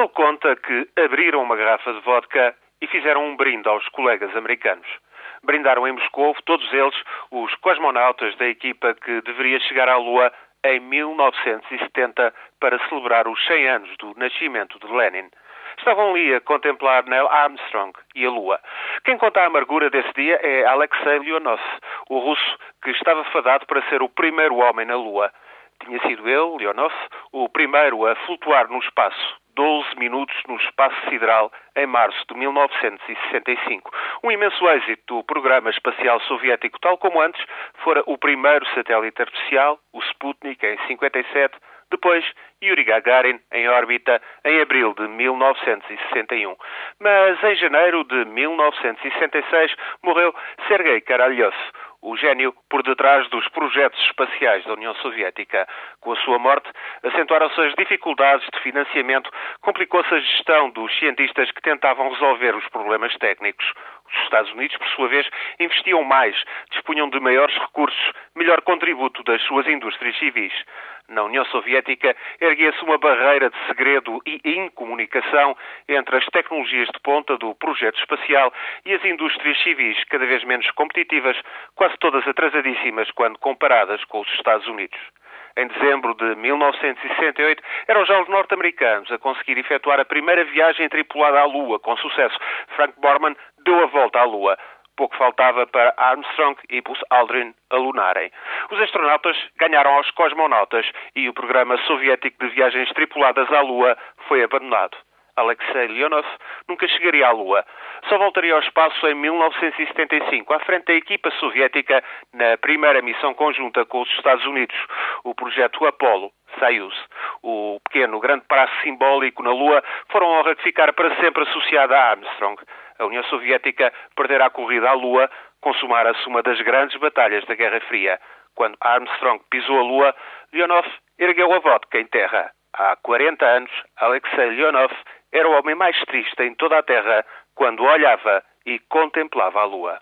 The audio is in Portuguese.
Ele conta que abriram uma garrafa de vodka e fizeram um brinde aos colegas americanos. Brindaram em Moscou, todos eles, os cosmonautas da equipa que deveria chegar à Lua em 1970 para celebrar os 100 anos do nascimento de Lenin. Estavam ali a contemplar Neil Armstrong e a Lua. Quem conta a amargura desse dia é Alexei Leonov, o russo que estava fadado para ser o primeiro homem na Lua. Tinha sido ele, Leonov, o primeiro a flutuar no espaço 12 minutos no espaço sideral em março de 1965. Um imenso êxito do programa espacial soviético, tal como antes fora o primeiro satélite artificial, o Sputnik, em 57, depois Yuri Gagarin em órbita em abril de 1961. Mas em janeiro de 1966 morreu Sergei Karalyov, o gênio por detrás dos projetos espaciais da União Soviética. Com a sua morte, acentuaram-se as dificuldades de financiamento, complicou-se a gestão dos cientistas que tentavam resolver os problemas técnicos. Os Estados Unidos, por sua vez, investiam mais, dispunham de maiores recursos, melhor contributo das suas indústrias civis. Na União Soviética, erguia-se uma barreira de segredo e incomunicação entre as tecnologias de ponta do projeto espacial e as indústrias civis, cada vez menos competitivas, quase todas atrasadíssimas quando comparadas com os Estados Unidos. Em dezembro de 1968, eram já os norte-americanos a conseguir efetuar a primeira viagem tripulada à Lua, com sucesso. Frank Borman deu a volta à Lua. Pouco faltava para Armstrong e Buzz Aldrin alunarem. Os astronautas ganharam aos cosmonautas e o programa soviético de viagens tripuladas à Lua foi abandonado. Alexei Leonov nunca chegaria à Lua. Só voltaria ao espaço em 1975, à frente da equipa soviética na primeira missão conjunta com os Estados Unidos, o projeto Apollo. Soyuz. O pequeno grande prazo simbólico na Lua foram que ficar para sempre associada a Armstrong a União Soviética perderá a corrida à Lua, consumara-se uma das grandes batalhas da Guerra Fria. Quando Armstrong pisou a Lua, Leonov ergueu a vodka em terra. Há 40 anos, Alexei Leonov era o homem mais triste em toda a Terra quando olhava e contemplava a Lua.